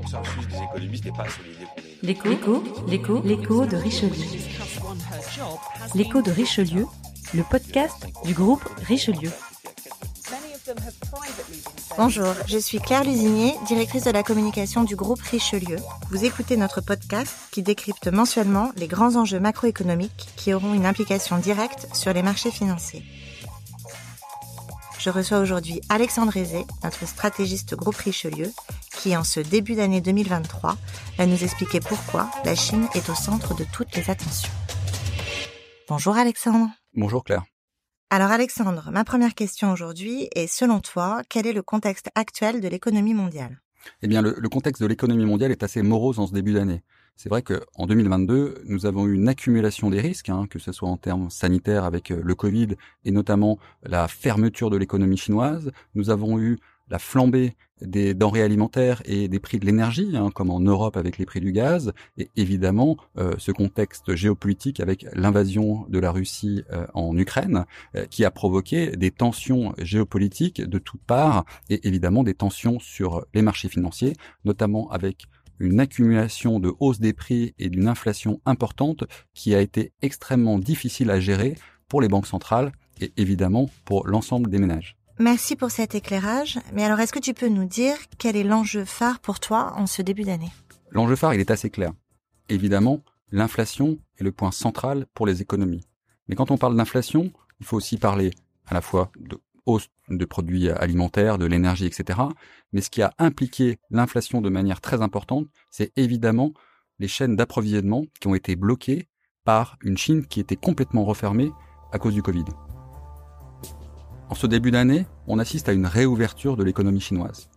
consensus des économistes n'est pas sur l'idée qu'on est. L'écho, l'écho, l'écho, l'écho de Richelieu. L'écho de Richelieu, le podcast du groupe Richelieu. Bonjour, je suis Claire Lusinier, directrice de la communication du groupe Richelieu. Vous écoutez notre podcast qui décrypte mensuellement les grands enjeux macroéconomiques qui auront une implication directe sur les marchés financiers. Je reçois aujourd'hui Alexandre Aizé, notre stratégiste groupe Richelieu, qui en ce début d'année 2023 va nous expliquer pourquoi la Chine est au centre de toutes les attentions. Bonjour Alexandre. Bonjour Claire. Alors Alexandre, ma première question aujourd'hui est selon toi, quel est le contexte actuel de l'économie mondiale? Eh bien, le, contexte de l'économie mondiale est assez morose en ce début d'année. C'est vrai qu'en 2022, nous avons eu une accumulation des risques, hein, que ce soit en termes sanitaires avec euh, le Covid et notamment la fermeture de l'économie chinoise. Nous avons eu la flambée des denrées alimentaires et des prix de l'énergie, hein, comme en Europe avec les prix du gaz, et évidemment euh, ce contexte géopolitique avec l'invasion de la Russie euh, en Ukraine, qui a provoqué des tensions géopolitiques de toutes parts, et évidemment des tensions sur les marchés financiers, notamment avec une accumulation de hausse des prix et d'une inflation importante qui a été extrêmement difficile à gérer pour les banques centrales et évidemment pour l'ensemble des ménages. Merci pour cet éclairage. Mais alors, est-ce que tu peux nous dire quel est l'enjeu phare pour toi en ce début d'année? L'enjeu phare, il est assez clair. Évidemment, l'inflation est le point central pour les économies. Mais quand on parle d'inflation, il faut aussi parler à la fois de hausse de produits alimentaires, de l'énergie, etc. Mais ce qui a impliqué l'inflation de manière très importante, c'est évidemment les chaînes d'approvisionnement qui ont été bloquées par une Chine qui était complètement refermée à cause du Covid. En ce début d'année, on assiste à une réouverture de l'économie chinoise.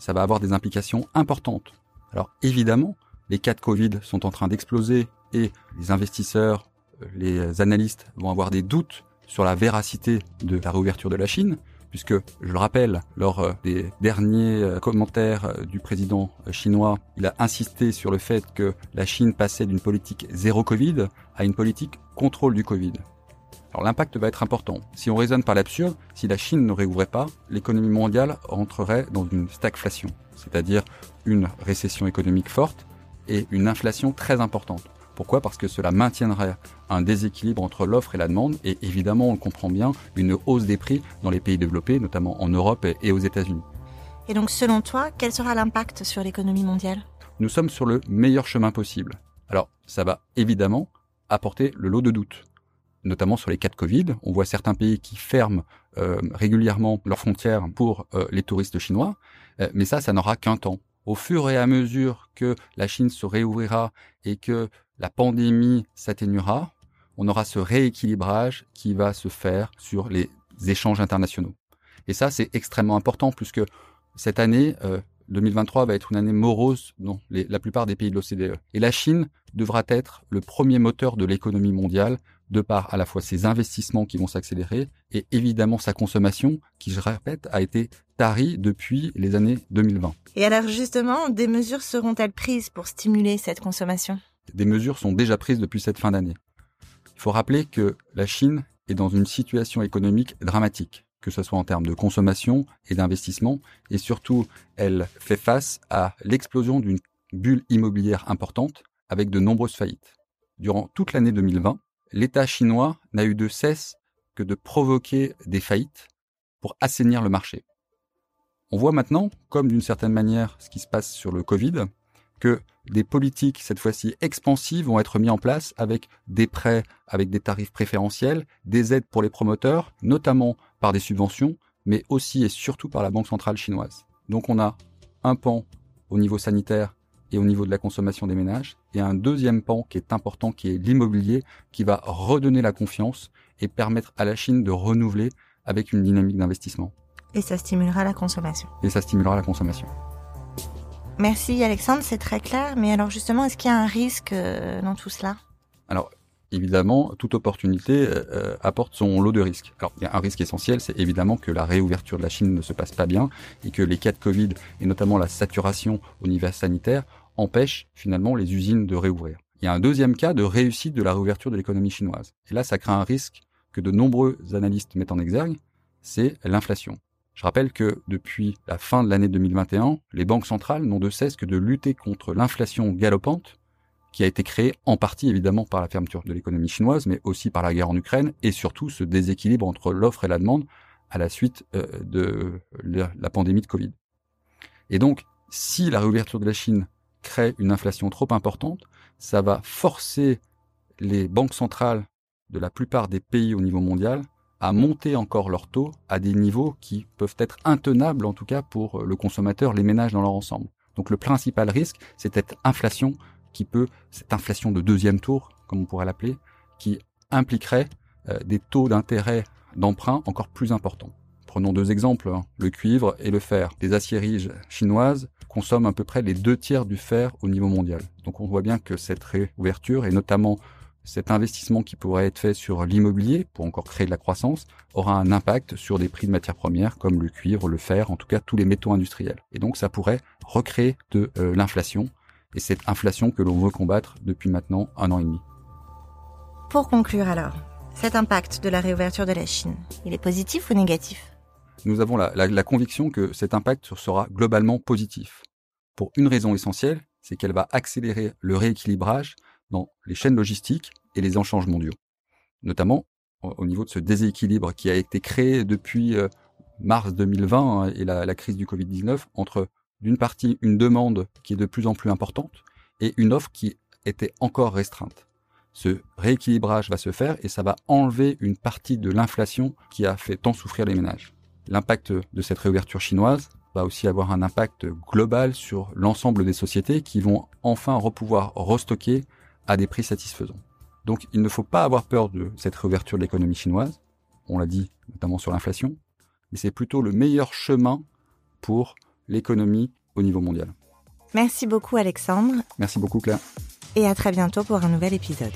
Ça va avoir des implications importantes. Alors évidemment, les cas de Covid sont en train d'exploser et les investisseurs, les analystes vont avoir des doutes sur la véracité de la réouverture de la Chine, puisque, je le rappelle, lors euh, des derniers euh, commentaires euh, du président chinois, il a insisté sur le fait que la Chine passait d'une politique zéro Covid à une politique contrôle du Covid. Alors l'impact va être important. Si on raisonne par l'absurde, si la Chine ne réouvrait pas, l'économie mondiale rentrerait dans une stagflation, c'est-à-dire une récession économique forte et une inflation très importante. Pourquoi? Parce que cela maintiendrait un déséquilibre entre l'offre et la demande et évidemment, on le comprend bien, une hausse des prix dans les pays développés, notamment en Europe et aux États-Unis. Et donc, selon toi, quel sera l'impact sur l'économie mondiale? Nous sommes sur le meilleur chemin possible. Alors, ça va évidemment apporter le lot de doutes, notamment sur les cas de Covid. On voit certains pays qui ferment euh, régulièrement leurs frontières pour euh, les touristes chinois, euh, mais ça, ça n'aura qu'un temps. Au fur et à mesure que la Chine se réouvrira et que la pandémie s'atténuera, on aura ce rééquilibrage qui va se faire sur les échanges internationaux. Et ça, c'est extrêmement important puisque cette année, 2023 euh, va être une année morose dans la plupart des pays de l'OCDE. Et la Chine devra être le premier moteur de l'économie mondiale de par à la fois ses investissements qui vont s'accélérer et évidemment sa consommation qui, je répète, a été tarie depuis les années 2020. Et alors justement, des mesures seront-elles prises pour stimuler cette consommation? Des mesures sont déjà prises depuis cette fin d'année. Il faut rappeler que la Chine est dans une situation économique dramatique, que ce soit en termes de consommation et d'investissement, et surtout, elle fait face à l'explosion d'une bulle immobilière importante avec de nombreuses faillites. Durant toute l'année 2020, l'État chinois n'a eu de cesse que de provoquer des faillites pour assainir le marché. On voit maintenant, comme d'une certaine manière ce qui se passe sur le Covid, que des politiques, cette fois-ci expansives, vont être mis en place avec des prêts, avec des tarifs préférentiels, des aides pour les promoteurs, notamment par des subventions, mais aussi et surtout par la Banque centrale chinoise. Donc on a un pan au niveau sanitaire et au niveau de la consommation des ménages, et un deuxième pan qui est important, qui est l'immobilier, qui va redonner la confiance et permettre à la Chine de renouveler avec une dynamique d'investissement. Et ça stimulera la consommation. Et ça stimulera la consommation. Merci Alexandre, c'est très clair. Mais alors justement, est-ce qu'il y a un risque euh, dans tout cela? Alors évidemment, toute opportunité euh, euh, apporte son lot de risques. Alors il y a un risque essentiel, c'est évidemment que la réouverture de la Chine ne se passe pas bien et que les cas de Covid et notamment la saturation au niveau sanitaire empêchent finalement les usines de réouvrir. Il y a un deuxième cas de réussite de la réouverture de l'économie chinoise. Et là, ça crée un risque que de nombreux analystes mettent en exergue, c'est l'inflation. Je rappelle que depuis la fin de l'année 2021, les banques centrales n'ont de cesse que de lutter contre l'inflation galopante, qui a été créée en partie évidemment par la fermeture de l'économie chinoise, mais aussi par la guerre en Ukraine, et surtout ce déséquilibre entre l'offre et la demande à la suite euh, de la pandémie de Covid. Et donc, si la réouverture de la Chine crée une inflation trop importante, ça va forcer les banques centrales de la plupart des pays au niveau mondial à monter encore leurs taux à des niveaux qui peuvent être intenables, en tout cas pour le consommateur, les ménages dans leur ensemble. Donc le principal risque, c'est cette inflation qui peut, cette inflation de deuxième tour, comme on pourrait l'appeler, qui impliquerait euh, des taux d'intérêt d'emprunt encore plus importants. Prenons deux exemples, hein, le cuivre et le fer. Les aciéries chinoises consomment à peu près les deux tiers du fer au niveau mondial. Donc on voit bien que cette réouverture, et notamment cet investissement qui pourrait être fait sur l'immobilier pour encore créer de la croissance aura un impact sur des prix de matières premières comme le cuivre, le fer, en tout cas tous les métaux industriels. Et donc ça pourrait recréer de euh, l'inflation et cette inflation que l'on veut combattre depuis maintenant un an et demi. Pour conclure alors, cet impact de la réouverture de la Chine, il est positif ou négatif? Nous avons la, la conviction que cet impact sera globalement positif. Pour une raison essentielle, c'est qu'elle va accélérer le rééquilibrage dans les chaînes logistiques et les échanges mondiaux. Notamment au niveau de ce déséquilibre qui a été créé depuis euh, mars 2020 hein, et la, crise du Covid-19 entre d'une partie une demande qui est de plus en plus importante et une offre qui était encore restreinte. Ce rééquilibrage va se faire et ça va enlever une partie de l'inflation qui a fait tant souffrir les ménages. L'impact de cette réouverture chinoise va aussi avoir un impact global sur l'ensemble des sociétés qui vont enfin repouvoir restocker à des prix satisfaisants. Donc il ne faut pas avoir peur de cette réouverture de l'économie chinoise, on l'a dit notamment sur l'inflation, mais c'est plutôt le meilleur chemin pour l'économie au niveau mondial. Merci beaucoup Alexandre. Merci beaucoup Claire. Et à très bientôt pour un nouvel épisode.